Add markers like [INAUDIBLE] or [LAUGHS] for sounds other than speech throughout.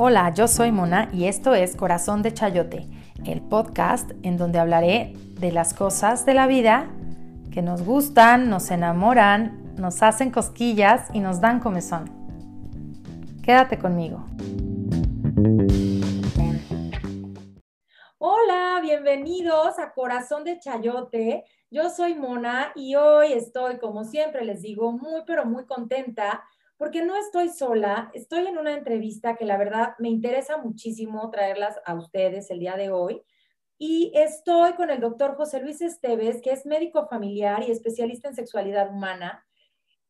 Hola, yo soy Mona y esto es Corazón de Chayote, el podcast en donde hablaré de las cosas de la vida que nos gustan, nos enamoran, nos hacen cosquillas y nos dan comezón. Quédate conmigo. Hola, bienvenidos a Corazón de Chayote. Yo soy Mona y hoy estoy, como siempre les digo, muy pero muy contenta porque no estoy sola, estoy en una entrevista que la verdad me interesa muchísimo traerlas a ustedes el día de hoy. Y estoy con el doctor José Luis Esteves, que es médico familiar y especialista en sexualidad humana,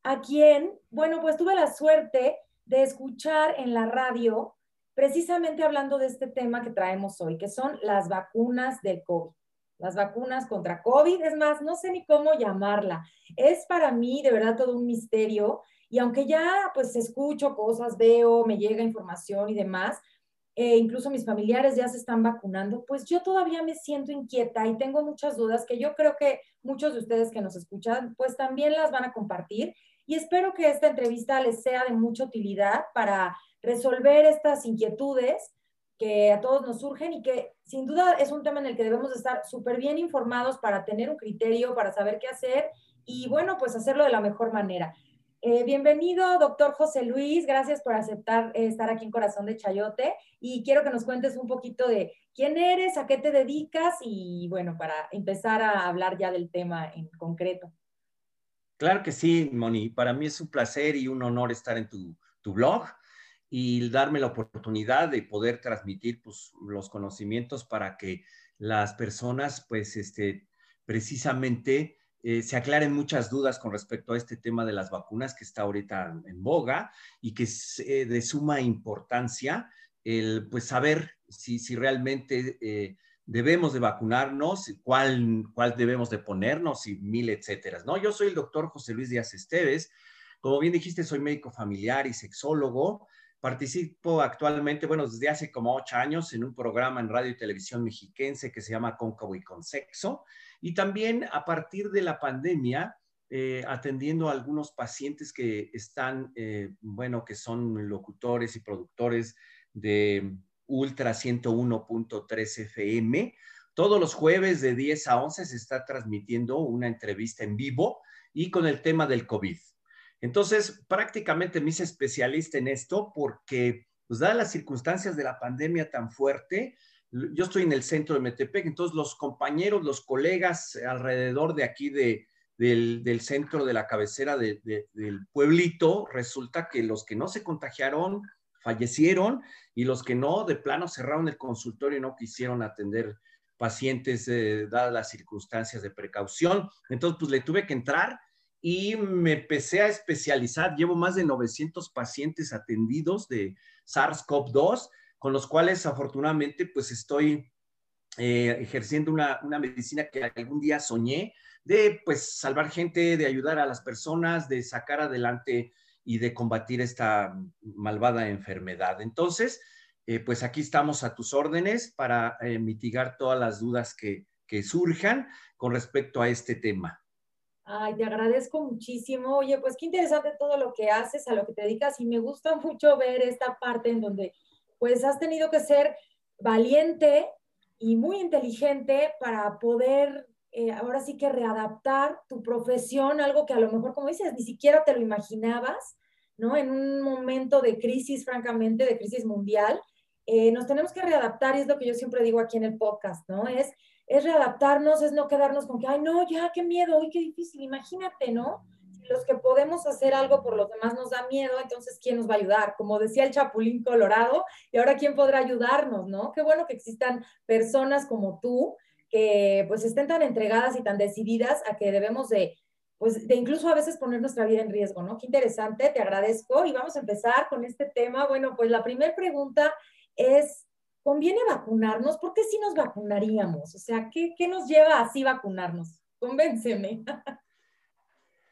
a quien, bueno, pues tuve la suerte de escuchar en la radio, precisamente hablando de este tema que traemos hoy, que son las vacunas del COVID. Las vacunas contra COVID, es más, no sé ni cómo llamarla. Es para mí de verdad todo un misterio y aunque ya pues escucho cosas, veo, me llega información y demás, eh, incluso mis familiares ya se están vacunando, pues yo todavía me siento inquieta y tengo muchas dudas que yo creo que muchos de ustedes que nos escuchan pues también las van a compartir y espero que esta entrevista les sea de mucha utilidad para resolver estas inquietudes que a todos nos surgen y que sin duda es un tema en el que debemos estar súper bien informados para tener un criterio, para saber qué hacer y bueno, pues hacerlo de la mejor manera. Eh, bienvenido, doctor José Luis. Gracias por aceptar eh, estar aquí en Corazón de Chayote. Y quiero que nos cuentes un poquito de quién eres, a qué te dedicas y, bueno, para empezar a hablar ya del tema en concreto. Claro que sí, Moni. Para mí es un placer y un honor estar en tu, blog y darme la oportunidad de poder transmitir pues, los conocimientos para que las personas, pues, este, precisamente eh, se aclaren muchas dudas con respecto a este tema de las vacunas que está ahorita en boga y que es eh, de suma importancia el pues saber si, si realmente eh, debemos de vacunarnos, cuál, cuál debemos de ponernos y mil etcétera. ¿no? Yo soy el doctor José Luis Díaz Esteves. Como bien dijiste, soy médico familiar y sexólogo. Participo actualmente, bueno, desde hace como ocho años en un programa en radio y televisión mexiquense que se llama Cóncavo y con Sexo. Y también a partir de la pandemia, eh, atendiendo a algunos pacientes que están, eh, bueno, que son locutores y productores de Ultra 101.3 FM. Todos los jueves de 10 a 11 se está transmitiendo una entrevista en vivo y con el tema del COVID. Entonces, prácticamente me hice especialista en esto porque, pues, dadas las circunstancias de la pandemia tan fuerte, yo estoy en el centro de Metepec, entonces los compañeros, los colegas alrededor de aquí de, del, centro de la cabecera del pueblito, resulta que los que no se contagiaron fallecieron y los que no, de plano cerraron el consultorio y no quisieron atender pacientes eh, dadas las circunstancias de precaución. Entonces, pues le tuve que entrar y me empecé a especializar. Llevo más de 900 pacientes atendidos de SARS-CoV-2 con los cuales afortunadamente pues estoy eh, ejerciendo una, medicina que algún día soñé de pues salvar gente, de ayudar a las personas, de sacar adelante y de combatir esta malvada enfermedad. Entonces, eh, pues aquí estamos a tus órdenes para eh, mitigar todas las dudas que, que surjan con respecto a este tema. Ay, te agradezco muchísimo. Oye, pues qué interesante todo lo que haces, a lo que te dedicas y me gusta [LAUGHS] mucho ver esta parte en donde pues has tenido que ser valiente y muy inteligente para poder eh, ahora sí que readaptar tu profesión, algo que a lo mejor, como dices, ni siquiera te lo imaginabas, ¿no? En un momento de crisis, francamente, de crisis mundial, eh, nos tenemos que readaptar y es lo que yo siempre digo aquí en el podcast, ¿no? Es, es readaptarnos, es no quedarnos con que, ay, no, ya, qué miedo, uy, qué difícil, imagínate, ¿no? los que podemos hacer algo por los demás nos da miedo, entonces ¿quién nos va a ayudar? Como decía el Chapulín Colorado, y ahora ¿quién podrá ayudarnos, no? Qué bueno que existan personas como tú que pues estén tan entregadas y tan decididas a que debemos de, pues de incluso a veces poner nuestra vida en riesgo, ¿no? Qué interesante, te agradezco y vamos a empezar con este tema. Bueno, pues la primera pregunta es, ¿conviene vacunarnos? ¿Por qué sí nos vacunaríamos? O sea, ¿qué, qué nos lleva así vacunarnos? Convénceme.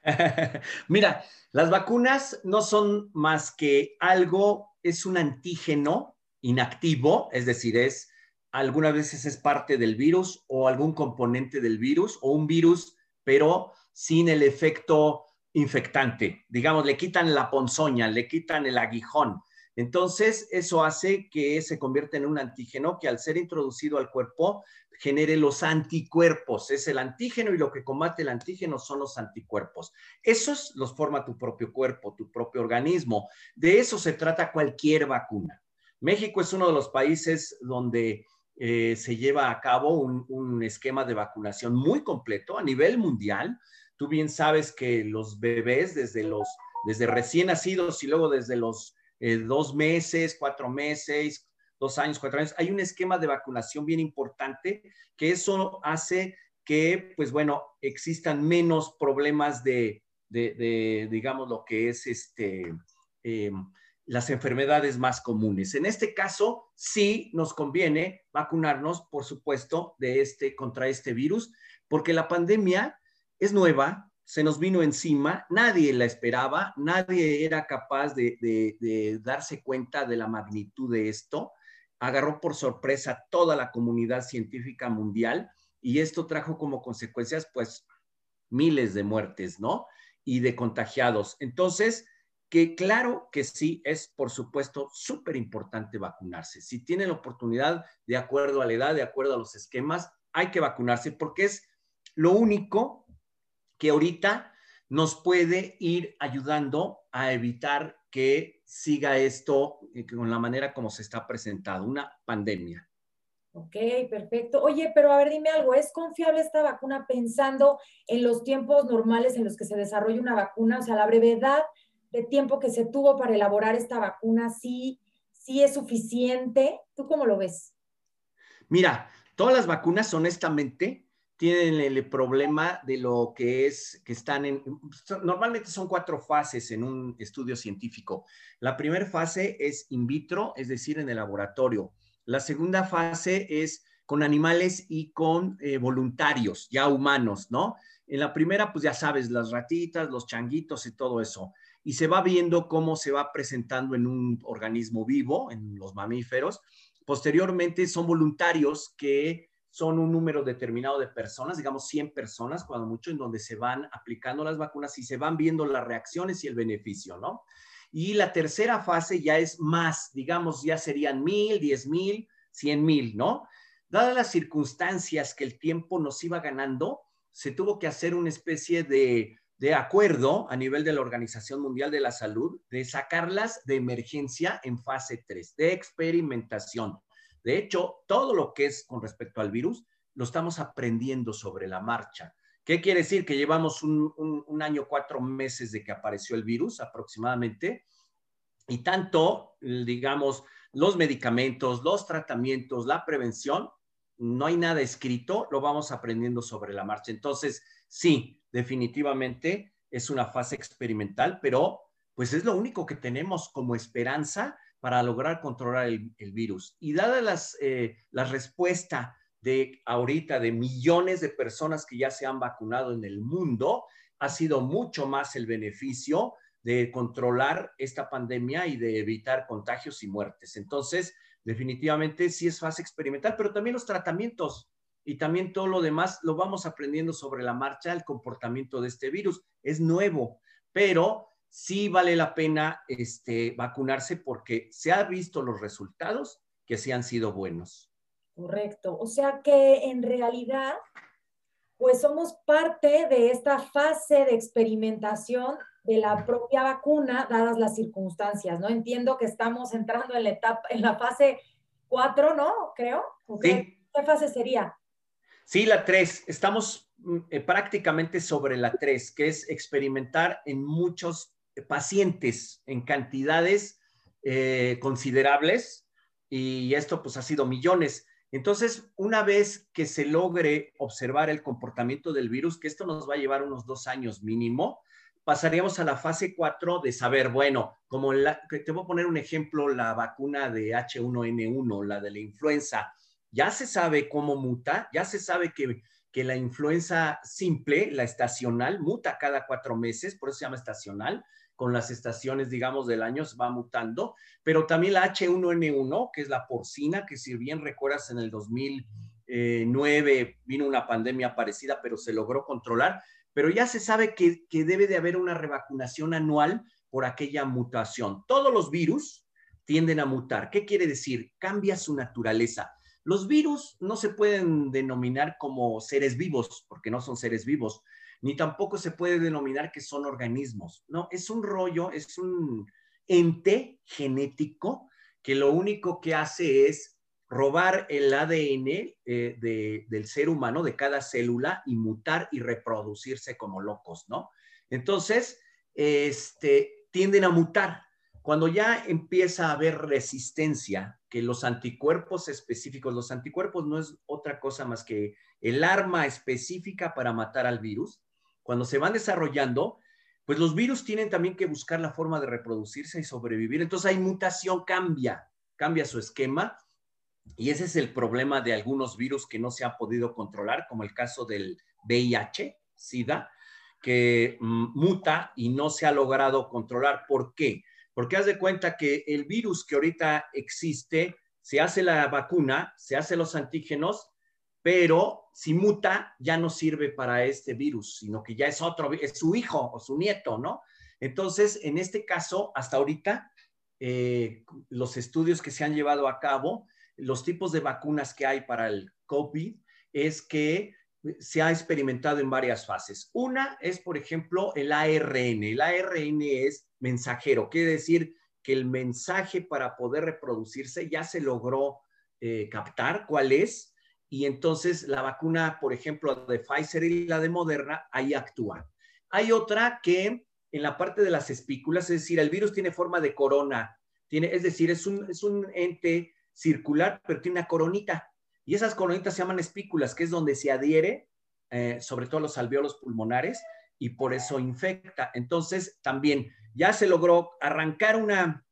[LAUGHS] Mira, las vacunas no son más que algo, es un antígeno inactivo, es decir, es algunas veces es parte del virus o algún componente del virus o un virus, pero sin el efecto infectante. Digamos, le quitan la ponzoña, le quitan el aguijón. Entonces, eso hace que se convierta en un antígeno que al ser introducido al cuerpo genere los anticuerpos. Es el antígeno y lo que combate el antígeno son los anticuerpos. Esos los forma tu propio cuerpo, tu propio organismo. De eso se trata cualquier vacuna. México es uno de los países donde eh, se lleva a cabo un, esquema de vacunación muy completo a nivel mundial. Tú bien sabes que los bebés desde los desde recién nacidos y luego desde los eh, dos meses, cuatro meses, dos años, cuatro años, hay un esquema de vacunación bien importante que eso hace que, pues bueno, existan menos problemas de, de, digamos, lo que es este, eh, las enfermedades más comunes. En este caso, sí nos conviene vacunarnos, por supuesto, de este, contra este virus, porque la pandemia es nueva, se nos vino encima, nadie la esperaba, nadie era capaz de, darse cuenta de la magnitud de esto, agarró por sorpresa toda la comunidad científica mundial y esto trajo como consecuencias, pues, miles de muertes, ¿no? Y de contagiados. Entonces, que claro que sí es, por supuesto, súper importante vacunarse. Si tienen la oportunidad, de acuerdo a la edad, de acuerdo a los esquemas, hay que vacunarse porque es lo único que ahorita nos puede ir ayudando a evitar que siga esto eh, con la manera como se está presentado, una pandemia. Ok, perfecto. Oye, pero a ver, dime algo, ¿es confiable esta vacuna pensando en los tiempos normales en los que se desarrolla una vacuna? O sea, la brevedad de tiempo que se tuvo para elaborar esta vacuna, ¿sí, sí es suficiente? ¿Tú cómo lo ves? Mira, todas las vacunas, honestamente, tienen el problema de lo que es que están en, normalmente son cuatro fases en un estudio científico. La primera fase es in vitro, es decir, en el laboratorio. La segunda fase es con animales y con eh, voluntarios, ya humanos, ¿no? En la primera, pues ya sabes, las ratitas, los changuitos y todo eso y se va viendo cómo se va presentando en un organismo vivo, en los mamíferos. Posteriormente son voluntarios que son un número determinado de personas, digamos 100 personas, cuando mucho, en donde se van aplicando las vacunas y se van viendo las reacciones y el beneficio, ¿no? Y la tercera fase ya es más, digamos, ya serían mil, diez mil, cien mil, ¿no? Dadas las circunstancias que el tiempo nos iba ganando, se tuvo que hacer una especie de de acuerdo a nivel de la Organización Mundial de la Salud de sacarlas de emergencia en fase 3, de experimentación. De hecho, todo lo que es con respecto al virus lo estamos aprendiendo sobre la marcha. ¿Qué quiere decir? Que llevamos un, año, cuatro meses de que apareció el virus aproximadamente, y tanto, digamos, los medicamentos, los tratamientos, la prevención, no hay nada escrito, lo vamos aprendiendo sobre la marcha. Entonces, sí, definitivamente es una fase experimental, pero pues es lo único que tenemos como esperanza para lograr controlar el, virus. Y dada las, eh, la respuesta de ahorita de millones de personas que ya se han vacunado en el mundo, ha sido mucho más el beneficio de controlar esta pandemia y de evitar contagios y muertes. Entonces, definitivamente sí es fase experimental, pero también los tratamientos y también todo lo demás lo vamos aprendiendo sobre la marcha, el comportamiento de este virus. Es nuevo, pero sí vale la pena este, vacunarse porque se han visto los resultados que sí han sido buenos. Correcto. O sea que en realidad, pues somos parte de esta fase de experimentación de la propia vacuna, dadas las circunstancias, ¿no? Entiendo que estamos entrando en la etapa, en la fase 4, ¿no? Creo. Sí. ¿Qué fase sería? Sí, la 3. Estamos mm, eh, prácticamente sobre la 3, que es experimentar en muchos pacientes en cantidades eh, considerables y esto pues ha sido millones. Entonces, una vez que se logre observar el comportamiento del virus, que esto nos va a llevar unos dos años mínimo, pasaríamos a la fase 4 de saber, bueno, como te voy a poner un ejemplo, la vacuna de H1N1, la de la influenza, ya se sabe cómo muta, ya se sabe que, que la influenza simple, la estacional, muta cada cuatro meses, por eso se llama estacional, con las estaciones, digamos, del año se va mutando, pero también la H1N1, que es la porcina, que si bien recuerdas en el 2009 vino una pandemia parecida, pero se logró controlar, pero ya se sabe que, que debe de haber una revacunación anual por aquella mutación. Todos los virus tienden a mutar. ¿Qué quiere decir? Cambia su naturaleza. Los virus no se pueden denominar como seres vivos, porque no son seres vivos, ni tampoco se puede denominar que son organismos. No, es un rollo, es un ente genético que lo único que hace es robar el ADN eh, del ser humano, de cada célula, y mutar y reproducirse como locos, ¿no? Entonces, este, tienden a mutar. Cuando ya empieza a haber resistencia, que los anticuerpos específicos, los anticuerpos no es otra cosa más que el arma específica para matar al virus, cuando se van desarrollando, pues los virus tienen también que buscar la forma de reproducirse y sobrevivir. Entonces hay mutación, cambia, cambia su esquema. Y ese es el problema de algunos virus que no se ha podido controlar, como el caso del VIH, SIDA, que mm, muta y no se ha logrado controlar. ¿Por qué? Porque haz de cuenta que el virus que ahorita existe, se hace la vacuna, se hace los antígenos, pero si muta ya no sirve para este virus, sino que ya es otro, es su hijo o su nieto, ¿no? Entonces, en este caso, hasta ahorita, eh, los estudios que se han llevado a cabo, los tipos de vacunas que hay para el COVID, es que se ha experimentado en varias fases. Una es, por ejemplo, el ARN. El ARN es mensajero, quiere decir que el mensaje para poder reproducirse ya se logró eh, captar cuál es, y entonces la vacuna, por ejemplo, de Pfizer y la de Moderna, ahí actúa. Hay otra que en la parte de las espículas, es decir, el virus tiene forma de corona, tiene, es decir, es un, es un ente circular, pero tiene una coronita. Y esas coronitas se llaman espículas, que es donde se adhiere, eh, sobre todo los alveolos pulmonares, y por eso infecta. Entonces, también ya se logró arrancar una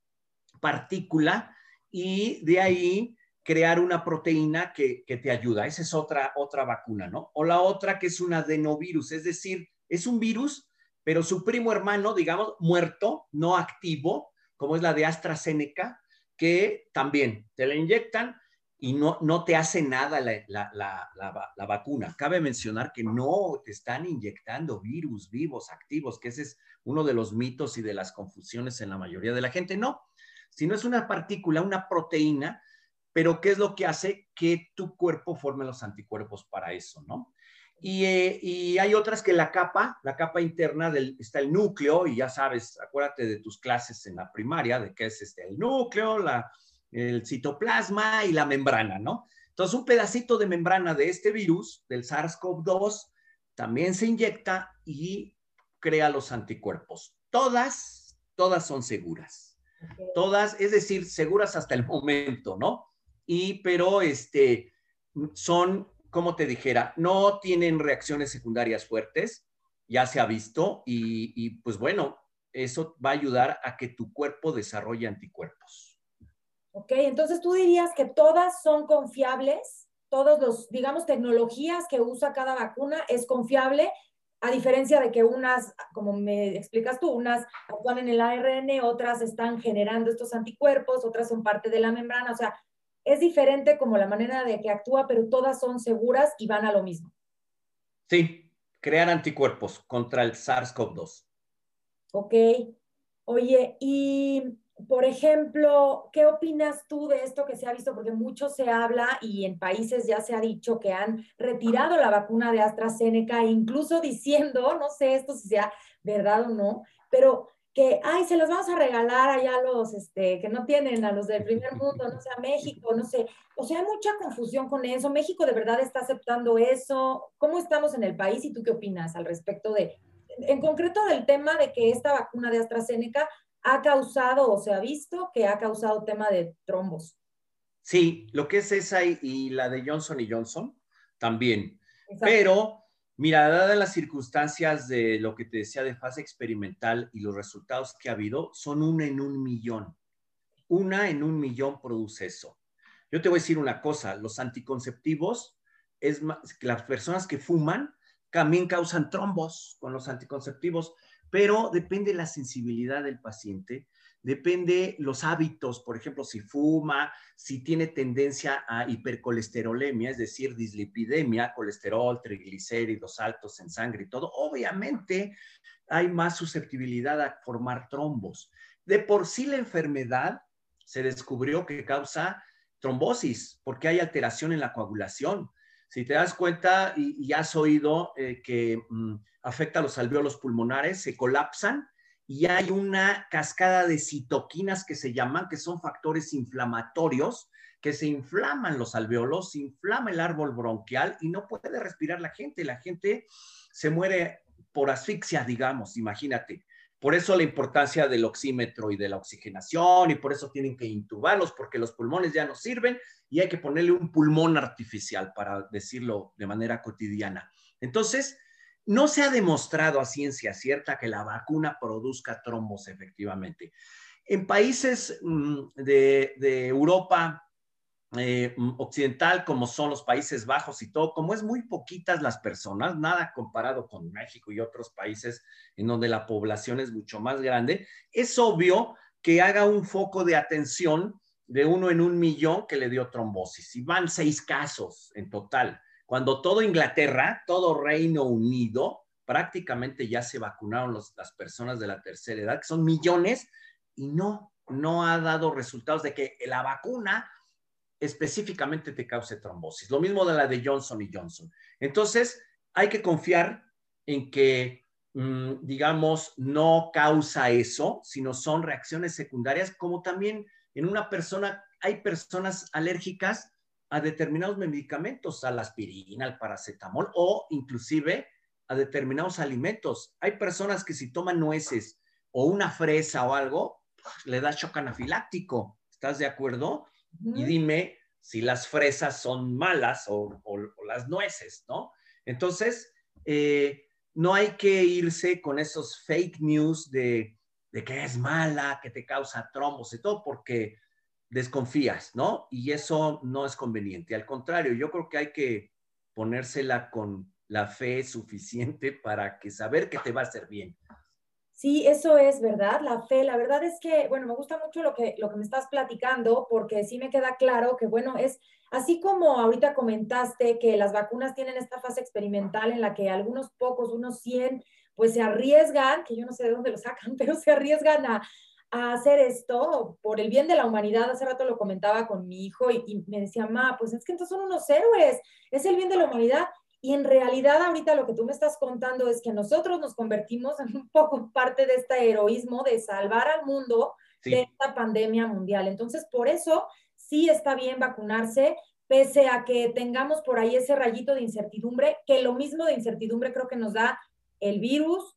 partícula y de ahí crear una proteína que, te ayuda. Esa es otra, otra vacuna, ¿no? O la otra que es un adenovirus, es decir, es un virus, pero su primo hermano, digamos, muerto, no activo, como es la de AstraZeneca, que también te la inyectan y no, no te hace nada la, vacuna. Cabe mencionar que no te están inyectando virus vivos, activos, que ese es uno de los mitos y de las confusiones en la mayoría de la gente. No, sino es una partícula, una proteína, pero ¿qué es lo que hace que tu cuerpo forme los anticuerpos para eso, no? Y, eh, y, hay otras que la capa, la capa interna del, está el núcleo, y ya sabes, acuérdate de tus clases en la primaria, de qué es este, el núcleo, la, el citoplasma y la membrana, ¿no? Entonces, un pedacito de membrana de este virus, del SARS-CoV-2, también se inyecta y crea los anticuerpos. Todas, todas son seguras. Todas, es decir, seguras hasta el momento, ¿no? Y, pero, este, son, como te dijera, no tienen reacciones secundarias fuertes, ya se ha visto, y, pues bueno, eso va a ayudar a que tu cuerpo desarrolle anticuerpos. ¿Ok? Entonces tú dirías que todas son confiables, todos los, digamos, tecnologías que usa cada vacuna es confiable, a diferencia de que unas, como me explicas tú, unas actúan en el ARN, otras están generando estos anticuerpos, otras son parte de la membrana, o sea, es diferente como la manera de que actúa, pero todas son seguras y van a lo mismo. Sí, crear anticuerpos contra el SARS-CoV-2. Ok. Oye, y por ejemplo, ¿qué opinas tú de esto que se ha visto? Porque mucho se habla y en países ya se ha dicho que han retirado la vacuna de AstraZeneca, incluso diciendo, no sé esto si sea verdad o no, pero que, ay, se los vamos a regalar allá a los este, que no tienen, a los del primer mundo, no sé, a México, no sé. O sea, hay mucha confusión con eso. ¿México de verdad está aceptando eso? ¿Cómo estamos en el país y tú qué opinas al respecto de, en concreto del tema de que esta vacuna de AstraZeneca ha causado o se ha visto que ha causado tema de trombos. Sí, lo que es esa y, la de Johnson y Johnson también. Pero, mira, dadas las circunstancias de lo que te decía de fase experimental y los resultados que ha habido, son una en un millón. Una en un millón produce eso. Yo te voy a decir una cosa, los anticonceptivos, es las personas que fuman también causan trombos con los anticonceptivos pero depende la sensibilidad del paciente, depende los hábitos, por ejemplo, si fuma, si tiene tendencia a hipercolesterolemia, es decir, dislipidemia, colesterol, triglicéridos altos en sangre y todo, obviamente hay más susceptibilidad a formar trombos. De por sí la enfermedad se descubrió que causa trombosis porque hay alteración en la coagulación. Si te das cuenta y, has oído eh, que mm, afecta a los alveolos pulmonares, se colapsan y hay una cascada de citoquinas que se llaman, que son factores inflamatorios, que se inflaman los alveolos, se inflama el árbol bronquial y no puede respirar la gente. La gente se muere por asfixia, digamos, imagínate. Por eso la importancia del oxímetro y de la oxigenación y por eso tienen que intubarlos porque los pulmones ya no sirven y hay que ponerle un pulmón artificial para decirlo de manera cotidiana. Entonces, no se ha demostrado a ciencia cierta que la vacuna produzca trombos efectivamente. En países mm, de, Europa eh, mm, occidental, como son los Países Bajos y todo, como es muy poquitas las personas, nada comparado con México y otros países en donde la población es mucho más grande, es obvio que haga un foco de atención de uno en un millón que le dio trombosis. Y van seis casos en total. Cuando todo Inglaterra, todo Reino Unido, prácticamente ya se vacunaron las personas de la tercera edad, que son millones, y no, no ha dado resultados de que la vacuna específicamente te cause trombosis. Lo mismo de la de Johnson y Johnson. Entonces, hay que confiar en que, mm, digamos, no causa eso, sino son reacciones secundarias, como también en una persona, hay personas alérgicas a determinados medicamentos, a la aspirina, al paracetamol o inclusive a determinados alimentos. Hay personas que si toman nueces o una fresa o algo, le da shock anafiláctico. ¿Estás de acuerdo? Y dime si las fresas son malas o, las nueces, ¿no? Entonces, eh, no hay que irse con esos fake news de, de que es mala, que te causa trombos y todo, porque desconfías, ¿no? Y eso no es conveniente. Al contrario, yo creo que hay que ponérsela con la fe suficiente para que saber que te va a hacer bien. Sí, eso es verdad, la fe. La verdad es que, bueno, me gusta mucho lo que, lo que me estás platicando porque sí me queda claro que, bueno, es así como ahorita comentaste que las vacunas tienen esta fase experimental en la que algunos pocos, unos 100, pues se arriesgan, que yo no sé de dónde lo sacan, [LAUGHS] pero se arriesgan a, a hacer esto por el bien de la humanidad. Hace rato lo comentaba con mi hijo y, y me decía, ma, pues es que entonces son unos héroes, es el bien de la humanidad. Y en realidad ahorita lo que tú me estás contando es que nosotros nos convertimos en un poco parte de este heroísmo de salvar al mundo de esta pandemia mundial. Entonces, por eso sí está bien vacunarse, pese a que tengamos por ahí ese rayito de incertidumbre, que lo mismo de incertidumbre creo que nos da el virus,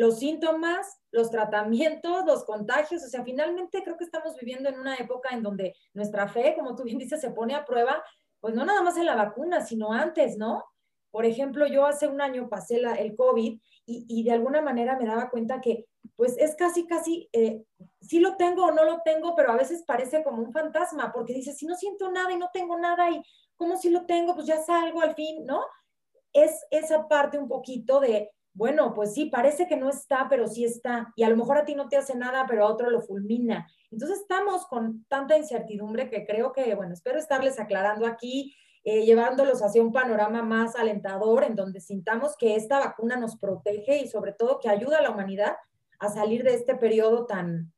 los síntomas, los tratamientos, los contagios. O sea, finalmente creo que estamos viviendo en una época en donde nuestra fe, como tú bien dices, se pone a prueba, pues no nada más en la vacuna, sino antes, ¿no? Por ejemplo, yo hace un año pasé el COVID y, de alguna manera me daba cuenta que pues es casi, casi, eh, sí lo tengo o no lo tengo, pero a veces parece como un fantasma, porque dices, si no siento nada y no tengo nada y como si lo tengo, pues ya salgo al fin, ¿no? Es esa parte un poquito de, bueno, pues sí, parece que no está, pero sí está. Y a lo mejor a ti no te hace nada, pero a otro lo fulmina. Entonces estamos con tanta incertidumbre que creo que, bueno, espero estarles aclarando aquí eh, llevándolos hacia un panorama más alentador en donde sintamos que esta vacuna nos protege y sobre todo que ayuda a la humanidad a salir de este periodo tan,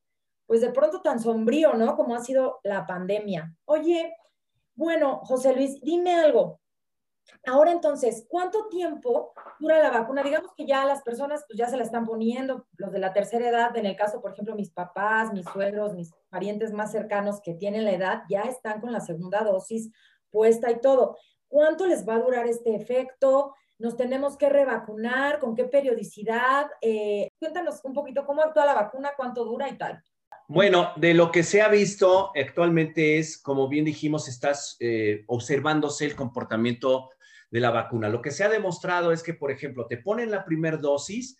pues de pronto tan sombrío, ¿no? Como ha sido la pandemia. Oye, bueno, José Luis, dime algo. Ahora entonces, ¿cuánto tiempo dura la vacuna? Digamos que ya las personas pues ya se la están poniendo, los de la tercera edad, en el caso, por ejemplo, mis papás, mis suegros, mis parientes más cercanos que tienen la edad, ya están con la segunda dosis puesta y todo. ¿Cuánto les va a durar este efecto? ¿Nos tenemos que revacunar? ¿Con qué periodicidad? Eh, cuéntanos un poquito cómo actúa la vacuna, cuánto dura y tal. Bueno, de lo que se ha visto actualmente es, como bien dijimos, estás eh, observándose el comportamiento de la vacuna. Lo que se ha demostrado es que, por ejemplo, te ponen la primera dosis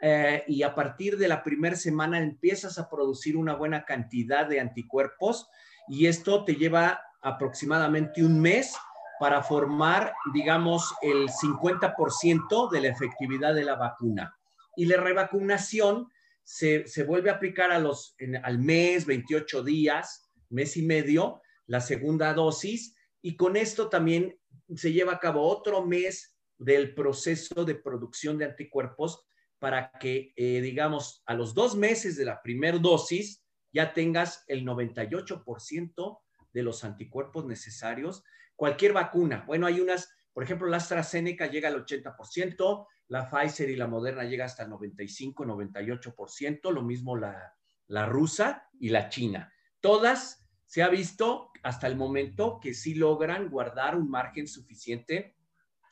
eh, y a partir de la primera semana empiezas a producir una buena cantidad de anticuerpos y esto te lleva aproximadamente un mes para formar, digamos, el 50% de la efectividad de la vacuna. Y la revacunación se, vuelve a aplicar a los, al mes, 28 días, mes y medio, la segunda dosis, y con esto también se lleva a cabo otro mes del proceso de producción de anticuerpos para que, eh, digamos, a los dos meses de la primera dosis, ya tengas el 98% de los anticuerpos necesarios. Cualquier vacuna, bueno, hay unas, por ejemplo, la AstraZeneca llega al 80%, la Pfizer y la Moderna llega hasta el 95, 98%, lo mismo la, la rusa y la china. Todas se ha visto hasta el momento que sí logran guardar un margen suficiente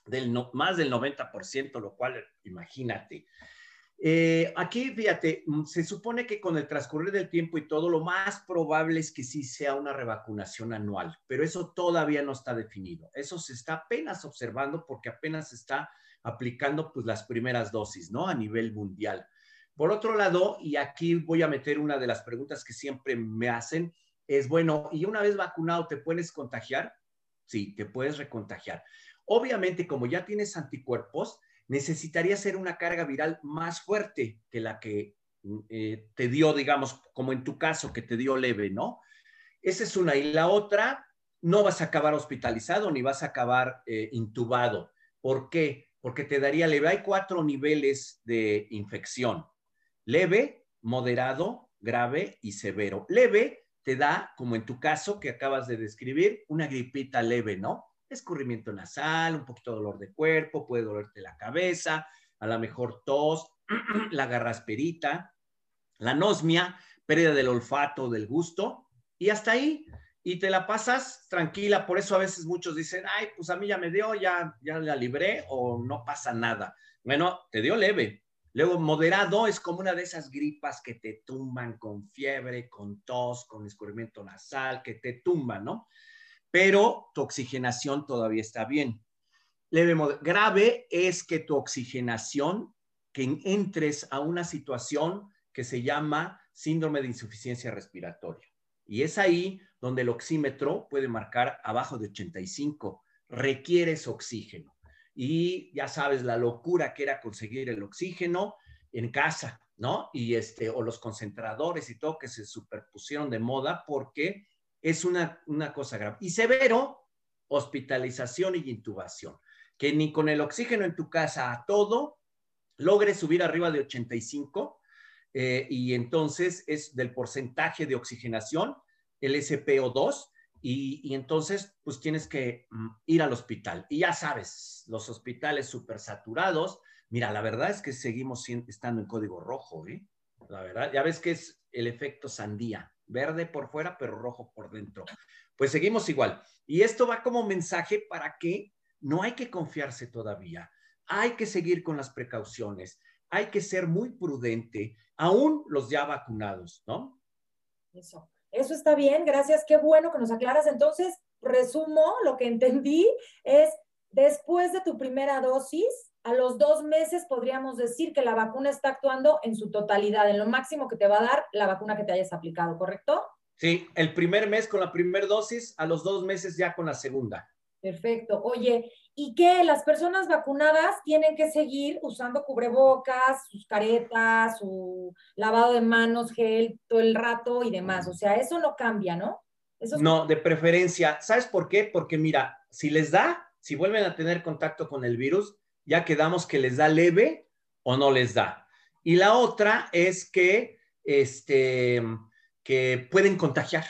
del más del 90%, lo cual imagínate. Eh, aquí, fíjate, se supone que con el transcurrir del tiempo y todo, lo más probable es que sí sea una revacunación anual, pero eso todavía no está definido. Eso se está apenas observando porque apenas está aplicando pues las primeras dosis, ¿no? A nivel mundial. Por otro lado, y aquí voy a meter una de las preguntas que siempre me hacen, es bueno, ¿y una vez vacunado te puedes contagiar? Sí, te puedes recontagiar. Obviamente, como ya tienes anticuerpos, necesitaría ser una carga viral más fuerte que la que eh, te dio, digamos, como en tu caso, que te dio leve, ¿no? Esa es una. Y la otra, no vas a acabar hospitalizado ni vas a acabar eh, intubado. ¿Por qué? Porque te daría leve. Hay cuatro niveles de infección. Leve, moderado, grave y severo. Leve te da, como en tu caso que acabas de describir, una gripita leve, ¿no? escurrimiento nasal, un poquito de dolor de cuerpo, puede dolerte la cabeza, a lo mejor tos, [CLEARS THROAT] la garrasperita, la anosmia, pérdida del olfato, del gusto, y hasta ahí, y te la pasas tranquila. Por eso a veces muchos dicen, ay, pues a mí ya me dio, ya, ya la libré o no pasa nada. Bueno, te dio leve. Luego, moderado es como una de esas gripas que te tumban con fiebre, con tos, con escurrimiento nasal, que te tumban, ¿no? pero tu oxigenación todavía está bien. Leve, grave es que tu oxigenación, que entres a una situación que se llama síndrome de insuficiencia respiratoria. Y es ahí donde el oxímetro puede marcar abajo de 85. Requieres oxígeno. Y ya sabes la locura que era conseguir el oxígeno en casa, ¿no? Y este, o los concentradores y todo que se superpusieron de moda porque es una, cosa grave. Y severo, hospitalización y intubación. Que ni con el oxígeno en tu casa a todo logres subir arriba de 85 eh, y entonces es del porcentaje de oxigenación, el SPO2, y, y, entonces pues tienes que mm, ir al hospital. Y ya sabes, los hospitales súper saturados. Mira, la verdad es que seguimos estando en código rojo, ¿eh? La verdad, ya ves que es el efecto sandía verde por fuera, pero rojo por dentro. Pues seguimos igual. Y esto va como mensaje para que no hay que confiarse todavía. Hay que seguir con las precauciones. Hay que ser muy prudente, aún los ya vacunados, ¿no? Eso, eso está bien, gracias. Qué bueno que nos aclaras. Entonces, resumo, lo que entendí es, después de tu primera dosis, a los dos meses podríamos decir que la vacuna está actuando en su totalidad, en lo máximo que te va a dar la vacuna que te hayas aplicado, ¿correcto? Sí, el primer mes con la primera dosis, a los dos meses ya con la segunda. Perfecto. Oye, ¿y qué? Las personas vacunadas tienen que seguir usando cubrebocas, sus caretas, su lavado de manos, gel, todo el rato y demás. O sea, eso no cambia, ¿no? Eso No, de preferencia. ¿Sabes por qué? Porque mira, si les da, si vuelven a tener contacto con el virus, ya quedamos que les da leve o no les da. Y la otra es que, este, que pueden contagiar,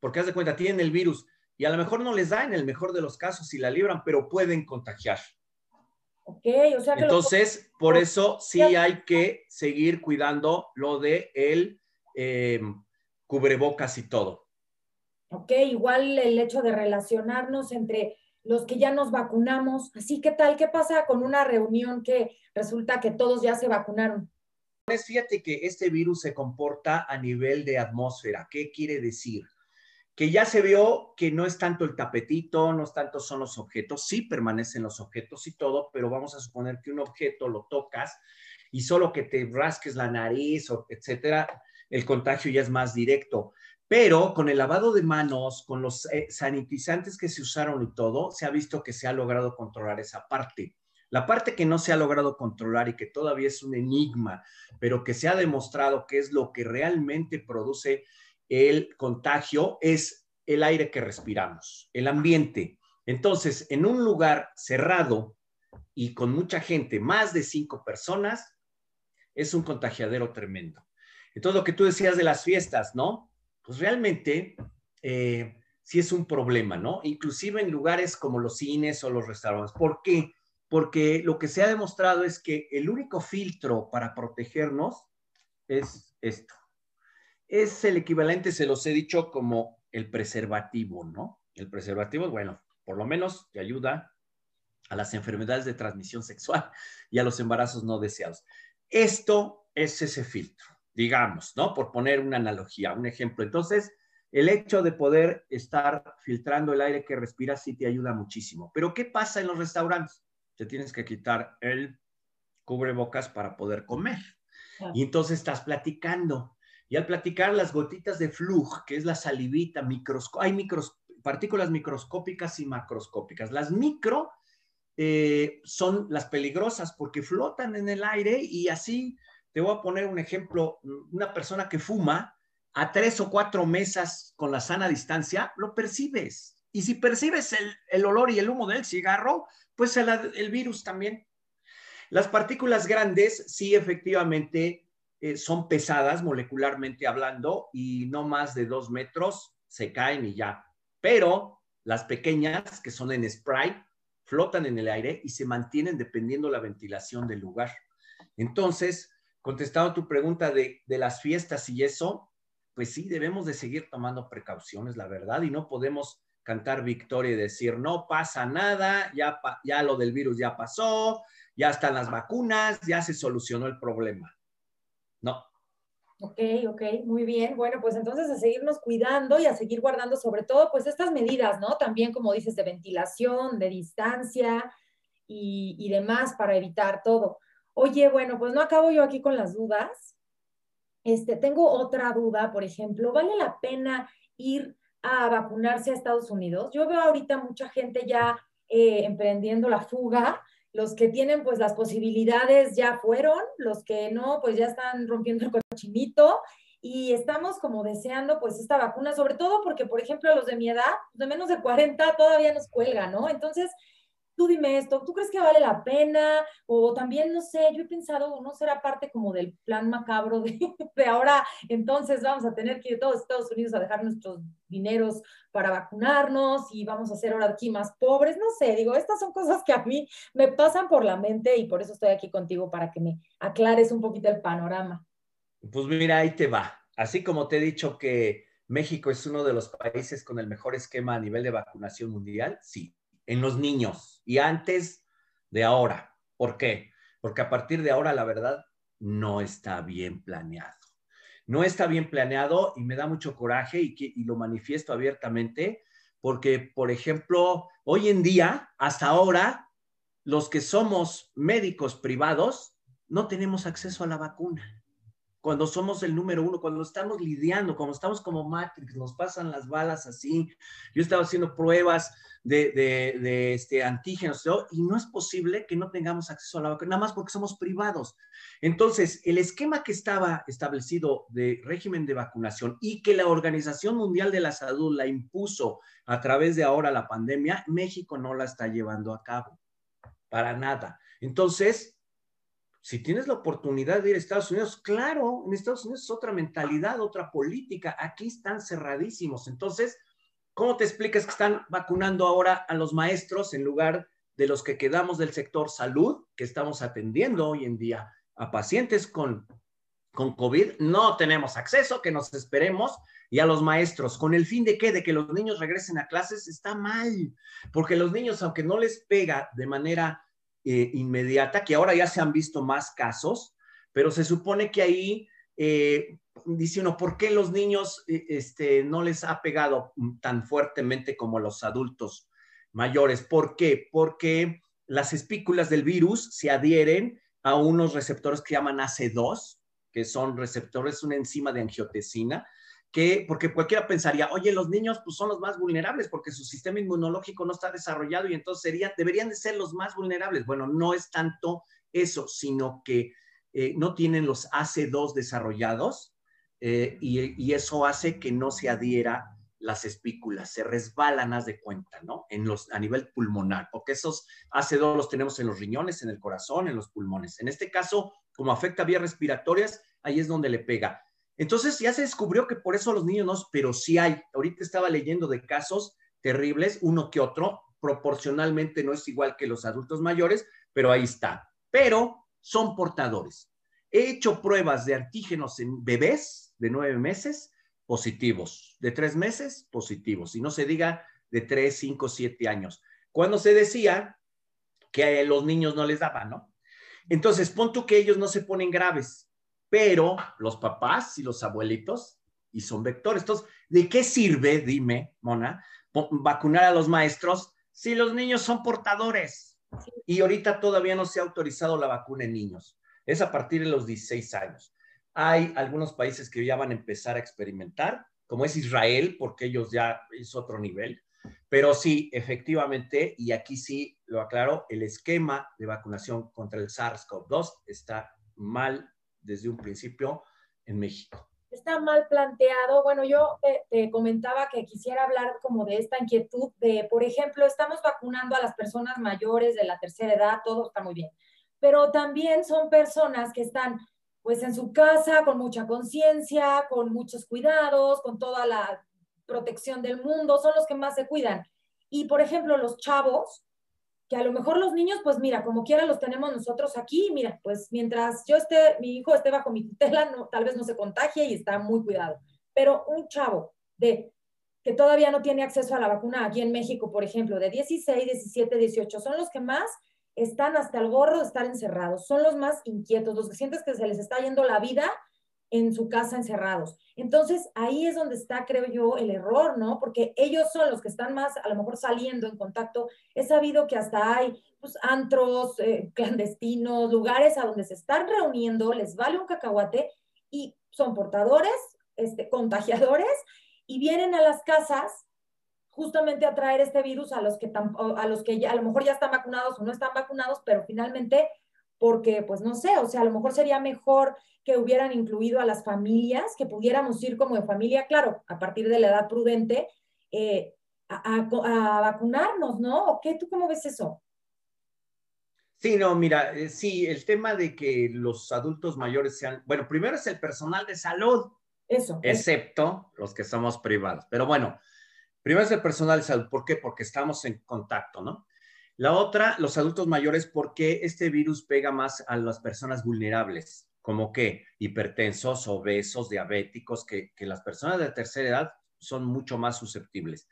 porque haz de cuenta, tienen el virus y a lo mejor no les da en el mejor de los casos si la libran, pero pueden contagiar. Ok, o sea que Entonces, por eso sí hay que seguir cuidando lo de el em, cubrebocas y todo. Ok, igual el hecho de relacionarnos entre los que ya nos vacunamos. Así, ¿qué tal? ¿Qué pasa con una reunión que resulta que todos ya se vacunaron? Pues fíjate que este virus se comporta a nivel de atmósfera. ¿Qué quiere decir? Que ya se vio que no es tanto el tapetito, no es tanto son los objetos, sí permanecen los objetos y todo, pero vamos a suponer que un objeto lo tocas y solo que te rasques la nariz, o etcétera, el contagio ya es más directo. Pero con el lavado de manos, con los eh, sanitizantes que se usaron y todo, se ha visto que se ha logrado controlar esa parte. La parte que no se ha logrado controlar y que todavía es un enigma, pero que se ha demostrado que es lo que realmente produce el contagio, es el aire que respiramos, el ambiente. Entonces, en un lugar cerrado y con mucha gente, más de cinco personas, es un contagiadero tremendo. Entonces, lo que tú decías de las fiestas, ¿no? Pues realmente eh, sí es un problema, ¿no? Inclusive en lugares como los cines o los restaurantes. ¿Por qué? Porque lo que se ha demostrado es que el único filtro para protegernos es esto. Es el equivalente, se los he dicho, como el preservativo, ¿no? El preservativo, bueno, por lo menos te ayuda a las enfermedades de transmisión sexual y a los embarazos no deseados. Esto es ese filtro, digamos, ¿no? Por poner una analogía, un ejemplo. Entonces, el hecho de poder estar filtrando el aire que respiras sí te ayuda muchísimo. Pero ¿qué pasa en los restaurantes? Te tienes que quitar el cubrebocas para poder comer. Y entonces estás platicando. Y al platicar las gotitas de flug, que es la salivita, hay micros, partículas microscópicas y macroscópicas. Las micro eh, son las peligrosas porque flotan en el aire y así, te voy a poner un ejemplo, una persona que fuma a tres o cuatro mesas con la sana distancia, lo percibes. Y si percibes el, olor y el humo del cigarro, pues el, el virus también. Las partículas grandes sí efectivamente eh, son pesadas molecularmente hablando y no más de dos metros se caen y ya. Pero las pequeñas, que son en spray, flotan en el aire y se mantienen dependiendo la ventilación del lugar. Entonces, contestando tu pregunta de, las fiestas y eso, pues sí, debemos de seguir tomando precauciones, la verdad, y no podemos cantar victoria y decir, no pasa nada, ya, ya lo del virus ya pasó, ya están las vacunas, ya se solucionó el problema. No. Ok, ok, muy bien. Bueno, pues entonces a seguirnos cuidando y a seguir guardando sobre todo pues estas medidas, ¿no? También como dices, de ventilación, de distancia y, demás para evitar todo. Oye, bueno, pues no acabo yo aquí con las dudas. Este, tengo otra duda, por ejemplo, ¿vale la pena ir a vacunarse a Estados Unidos? Yo veo ahorita mucha gente ya eh, emprendiendo la fuga los que tienen pues las posibilidades ya fueron, los que no pues ya están rompiendo el cochinito y estamos como deseando pues esta vacuna, sobre todo porque por ejemplo los de mi edad, de menos de 40 todavía nos cuelga, ¿no? Entonces, tú dime esto, ¿tú crees que vale la pena? O también, no sé, yo he pensado, ¿no será parte como del plan macabro de, [LAUGHS] de ahora, entonces vamos a tener que ir a todos Estados Unidos a dejar nuestros dineros para vacunarnos y vamos a ser ahora aquí más pobres? No sé, digo, estas son cosas que a mí me pasan por la mente y por eso estoy aquí contigo para que me aclares un poquito el panorama. Pues mira, ahí te va. Así como te he dicho que México es uno de los países con el mejor esquema a nivel de vacunación mundial, sí, en los niños y antes de ahora. ¿Por qué? Porque a partir de ahora, la verdad, no está bien planeado. No está bien planeado y me da mucho coraje y, y lo manifiesto abiertamente porque, por ejemplo, hoy en día, hasta ahora, los que somos médicos privados no tenemos acceso a la vacuna cuando somos el número uno, cuando estamos lidiando, cuando estamos como Matrix, nos pasan las balas así. Yo estaba haciendo pruebas de, de, este, antígenos y no es posible que no tengamos acceso a la vacuna, nada más porque somos privados. Entonces, el esquema que estaba establecido de régimen de vacunación y que la Organización Mundial de la Salud la impuso a través de ahora la pandemia, México no la está llevando a cabo. Para nada. Entonces, si tienes la oportunidad de ir a Estados Unidos, claro, en Estados Unidos es otra mentalidad, otra política. Aquí están cerradísimos. Entonces, ¿cómo te explicas que están vacunando ahora a los maestros en lugar de los que quedamos del sector salud, que estamos atendiendo hoy en día a pacientes con, con COVID? No tenemos acceso, que nos esperemos. Y a los maestros, con el fin de qué? De que los niños regresen a clases, está mal. Porque los niños, aunque no les pega de manera eh, inmediata, que ahora ya se han visto más casos, pero se supone que ahí eh, dice uno, ¿por qué los niños eh, este, no les ha pegado tan fuertemente como los adultos mayores? ¿Por qué? Porque las espículas del virus se adhieren a unos receptores que llaman AC2, que son receptores, una enzima de angiotensina, que, porque cualquiera pensaría, oye, los niños pues, son los más vulnerables porque su sistema inmunológico no está desarrollado y entonces sería, deberían de ser los más vulnerables. Bueno, no es tanto eso, sino que eh, no tienen los AC2 desarrollados eh, y, eso hace que no se adhiera las espículas, se resbalan, haz de cuenta, ¿no? En los, a nivel pulmonar, porque esos AC2 los tenemos en los riñones, en el corazón, en los pulmones. En este caso, como afecta vías respiratorias, ahí es donde le pega. Entonces ya se descubrió que por eso los niños no, pero sí hay. Ahorita estaba leyendo de casos terribles, uno que otro, proporcionalmente no es igual que los adultos mayores, pero ahí está. Pero son portadores. He hecho pruebas de antígenos en bebés de nueve meses positivos, de tres meses positivos, y no se diga de tres, cinco, siete años. Cuando se decía que a los niños no les daban, ¿no? Entonces, pon tú que ellos no se ponen graves, pero los papás y los abuelitos, y son vectores. Entonces, ¿de qué sirve, dime, Mona, vacunar a los maestros si los niños son portadores? Y ahorita todavía no se ha autorizado la vacuna en niños. Es a partir de los 16 años. Hay algunos países que ya van a empezar a experimentar, como es Israel, porque ellos ya es otro nivel. Pero sí, efectivamente, y aquí sí lo aclaro, el esquema de vacunación contra el SARS-CoV-2 está mal desde un principio en México. Está mal planteado. Bueno, yo te, comentaba que quisiera hablar como de esta inquietud de, por ejemplo, estamos vacunando a las personas mayores de la tercera edad, todo está muy bien, pero también son personas que están pues en su casa con mucha conciencia, con muchos cuidados, con toda la protección del mundo, son los que más se cuidan. Y por ejemplo, los chavos, que a lo mejor los niños, pues mira, como quiera los tenemos nosotros aquí, mira, pues mientras yo esté, mi hijo esté bajo mi tutela, no, tal vez no se contagie y está muy cuidado. Pero un chavo de que todavía no tiene acceso a la vacuna aquí en México, por ejemplo, de 16, 17, 18, son los que más están hasta el gorro de estar encerrados, son los más inquietos, los que sientes que se les está yendo la vida en su casa encerrados. Entonces, ahí es donde está, creo yo, el error, ¿no? Porque ellos son los que están más, a lo mejor, saliendo en contacto. He sabido que hasta hay pues, antros eh, clandestinos, lugares a donde se están reuniendo, les vale un cacahuate y son portadores, este, contagiadores, y vienen a las casas justamente a traer este virus a los que, a los que ya, a lo mejor ya están vacunados o no están vacunados, pero finalmente porque pues no sé, o sea, a lo mejor sería mejor que hubieran incluido a las familias, que pudiéramos ir como de familia, claro, a partir de la edad prudente, eh, a, vacunarnos, ¿no? ¿O qué? ¿Tú cómo ves eso? Sí, no, mira, eh, sí, el tema de que los adultos mayores sean, bueno, primero es el personal de salud. Eso. Excepto los que somos privados. Pero bueno, primero es el personal de salud. ¿Por qué? Porque estamos en contacto, ¿no? La otra, los adultos mayores, porque este virus pega más a las personas vulnerables, como que hipertensos, obesos, diabéticos, que, las personas de tercera edad son mucho más susceptibles.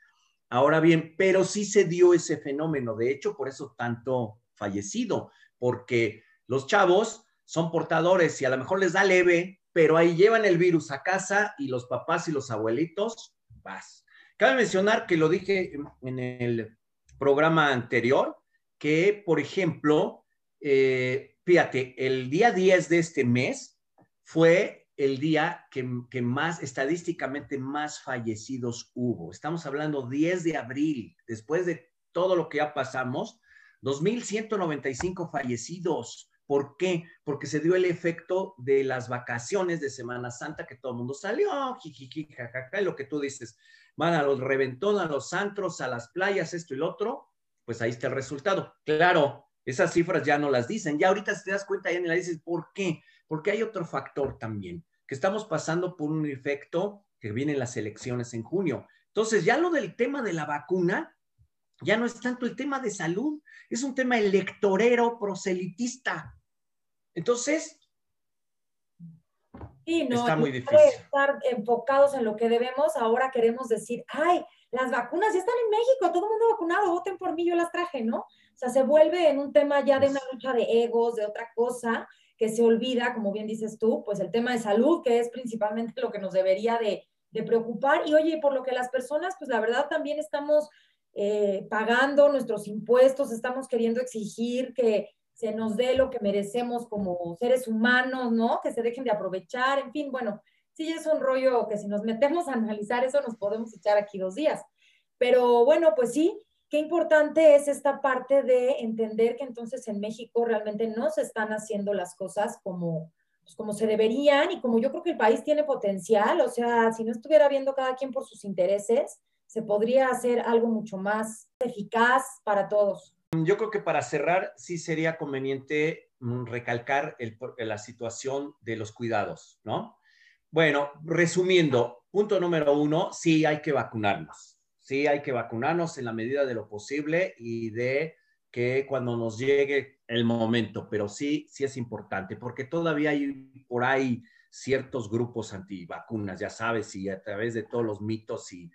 Ahora bien, pero sí se dio ese fenómeno, de hecho, por eso tanto fallecido, porque los chavos son portadores y a lo mejor les da leve, pero ahí llevan el virus a casa y los papás y los abuelitos, vas. Cabe mencionar que lo dije en el programa anterior, que, por ejemplo, eh, fíjate, el día 10 de este mes fue el día que, que, más, estadísticamente, más fallecidos hubo. Estamos hablando 10 de abril, después de todo lo que ya pasamos, 2.195 fallecidos. ¿Por qué? Porque se dio el efecto de las vacaciones de Semana Santa, que todo el mundo salió, jijiji, jajaja, lo que tú dices, van a los reventón, a los antros, a las playas, esto y lo otro, pues ahí está el resultado. Claro, esas cifras ya no las dicen. Ya ahorita te das cuenta, ya ni la dices, ¿por qué? Porque hay otro factor también, que estamos pasando por un efecto que vienen las elecciones en junio. Entonces, ya lo del tema de la vacuna, ya no es tanto el tema de salud, es un tema electorero proselitista. Entonces, está muy difícil. Estar enfocados en lo que debemos, ahora queremos decir, ay, las vacunas ya están en México, todo el mundo vacunado, voten por mí, yo las traje, ¿no? O sea, se vuelve en un tema ya de una lucha de egos, de otra cosa, que se olvida, como bien dices tú, pues el tema de salud, que es principalmente lo que nos debería de, preocupar. Y oye, por lo que las personas, pues la verdad también estamos eh, pagando nuestros impuestos, estamos queriendo exigir que se nos dé lo que merecemos como seres humanos, ¿no? Que se dejen de aprovechar, en fin, bueno, sí es un rollo que si nos metemos a analizar eso nos podemos echar aquí dos días. Pero bueno, pues sí, qué importante es esta parte de entender que entonces en México realmente no se están haciendo las cosas como, pues como se deberían y como yo creo que el país tiene potencial, o sea, si no estuviera viendo cada quien por sus intereses, se podría hacer algo mucho más eficaz para todos. Yo creo que para cerrar sí sería conveniente mm, recalcar la situación de los cuidados, ¿no? Bueno, resumiendo, punto número uno, sí hay que vacunarnos. Sí hay que vacunarnos en la medida de lo posible y de que cuando nos llegue el momento, pero sí, sí es importante, porque todavía hay por ahí ciertos grupos antivacunas, ya sabes, y a través de todos los mitos y,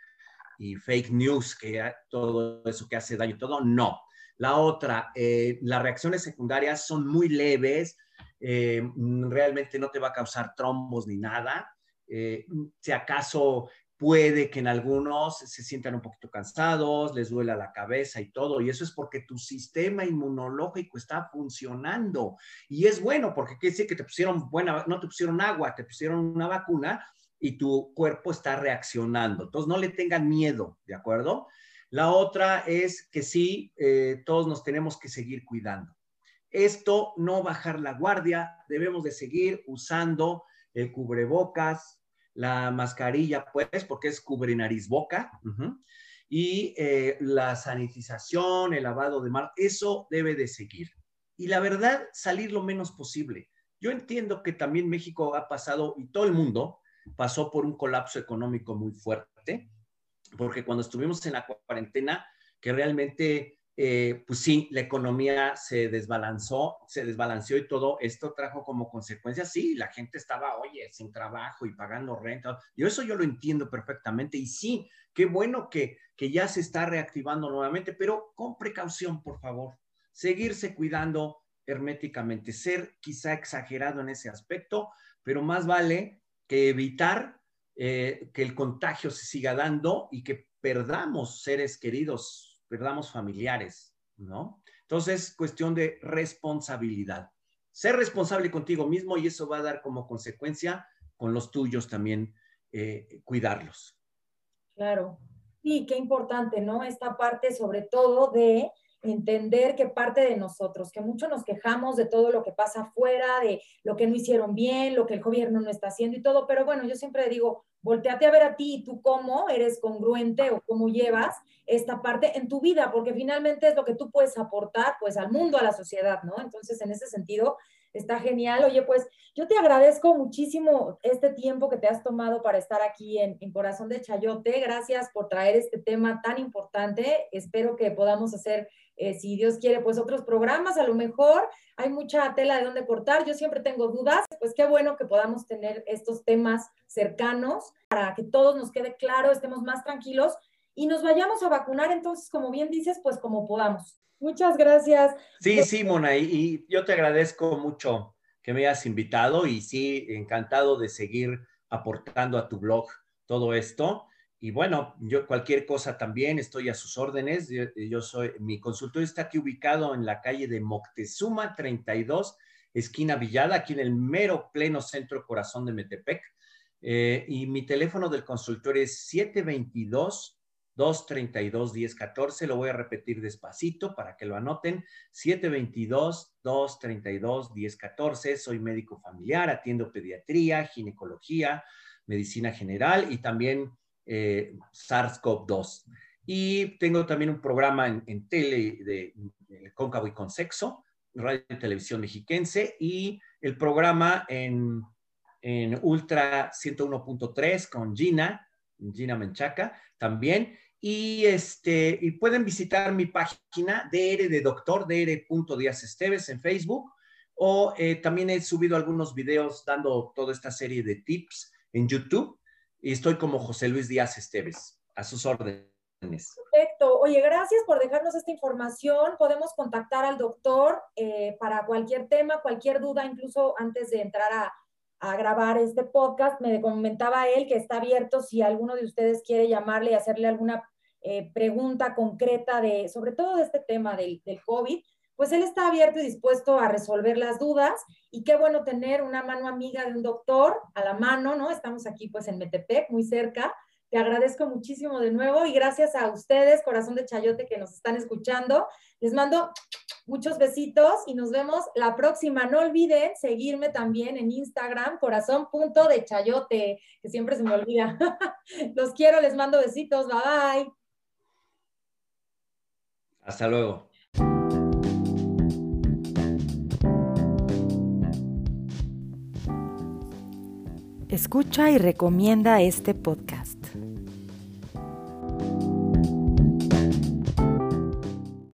y fake news, que todo eso que hace daño, todo, no. La otra, eh, las reacciones secundarias son muy leves, eh, realmente no te va a causar trombos ni nada. Eh, si acaso puede que en algunos se sientan un poquito cansados, les duela la cabeza y todo, y eso es porque tu sistema inmunológico está funcionando. Y es bueno, porque quiere decir que te pusieron buena, no te pusieron agua, te pusieron una vacuna y tu cuerpo está reaccionando. Entonces, no le tengan miedo, ¿de acuerdo? La otra es que sí, eh, todos nos tenemos que seguir cuidando. Esto, no bajar la guardia, debemos de seguir usando el cubrebocas, la mascarilla, pues, porque es cubre nariz boca, y eh, la sanitización, el lavado de mar, eso debe de seguir. Y la verdad, salir lo menos posible. Yo entiendo que también México ha pasado, y todo el mundo pasó por un colapso económico muy fuerte, porque cuando estuvimos en la cuarentena, que realmente eh, pues sí, la economía se desbalanzó, se desbalanceó y todo esto trajo como consecuencia, sí, la gente estaba, oye, sin trabajo y pagando renta. Yo eso yo lo entiendo perfectamente y sí, qué bueno que, que ya se está reactivando nuevamente, pero con precaución, por favor. Seguirse cuidando herméticamente, ser quizá exagerado en ese aspecto, pero más vale que evitar eh, que el contagio se siga dando y que perdamos seres queridos perdamos familiares, ¿no? Entonces, cuestión de responsabilidad. Ser responsable contigo mismo y eso va a dar como consecuencia con los tuyos también eh, cuidarlos. Claro. Y qué importante, ¿no? Esta parte sobre todo de entender que parte de nosotros, que mucho nos quejamos de todo lo que pasa afuera, de lo que no hicieron bien, lo que el gobierno no está haciendo y todo, pero bueno, yo siempre digo, volteate a ver a ti y tú cómo eres congruente o cómo llevas esta parte en tu vida, porque finalmente es lo que tú puedes aportar pues al mundo, a la sociedad, ¿no? Entonces, en ese sentido, está genial. Oye, pues yo te agradezco muchísimo este tiempo que te has tomado para estar aquí en, en Corazón de Chayote. Gracias por traer este tema tan importante. Espero que podamos hacer eh, si Dios quiere, pues otros programas, a lo mejor hay mucha tela de dónde cortar, yo siempre tengo dudas, pues qué bueno que podamos tener estos temas cercanos para que todos nos quede claro, estemos más tranquilos y nos vayamos a vacunar entonces, como bien dices, pues como podamos. Muchas gracias. Sí, sí, Mona, y yo te agradezco mucho que me hayas invitado y sí, encantado de seguir aportando a tu blog todo esto. Y bueno, yo cualquier cosa también estoy a sus órdenes. Yo, soy, mi consultorio está aquí ubicado en la calle de Moctezuma 32, esquina Villada, aquí en el mero pleno centro corazón de Metepec. Eh, y mi teléfono del consultorio es 722 232 1014. Lo voy a repetir despacito para que lo anoten. 722 232 1014. Soy médico familiar, atiendo pediatría, ginecología, medicina general y también eh, SARS-CoV-2. Y tengo también un programa en, tele de, Cóncavo y con Sexo, Radio y Televisión Mexiquense, y el programa en, en Ultra 101.3 con Gina, Gina Menchaca, también. Y, este, y pueden visitar mi página DR de doctor, dr. Esteves en Facebook, o eh, también he subido algunos videos dando toda esta serie de tips en YouTube estoy como José Luis Díaz Esteves, a sus órdenes. Perfecto. Oye, gracias por dejarnos esta información. Podemos contactar al doctor eh, para cualquier tema, cualquier duda, incluso antes de entrar a, grabar este podcast. Me comentaba él que está abierto si alguno de ustedes quiere llamarle y hacerle alguna eh, pregunta concreta de, sobre todo de este tema del, del COVID pues él está abierto y dispuesto a resolver las dudas y qué bueno tener una mano amiga de un doctor a la mano, ¿no? Estamos aquí pues en Metepec, muy cerca. Te agradezco muchísimo de nuevo y gracias a ustedes, Corazón de Chayote, que nos están escuchando. Les mando muchos besitos y nos vemos la próxima. No olviden seguirme también en Instagram, corazón.dechayote, que siempre se me olvida. [LAUGHS] Los quiero, les mando besitos. Bye bye. Hasta luego. Escucha y recomienda este podcast.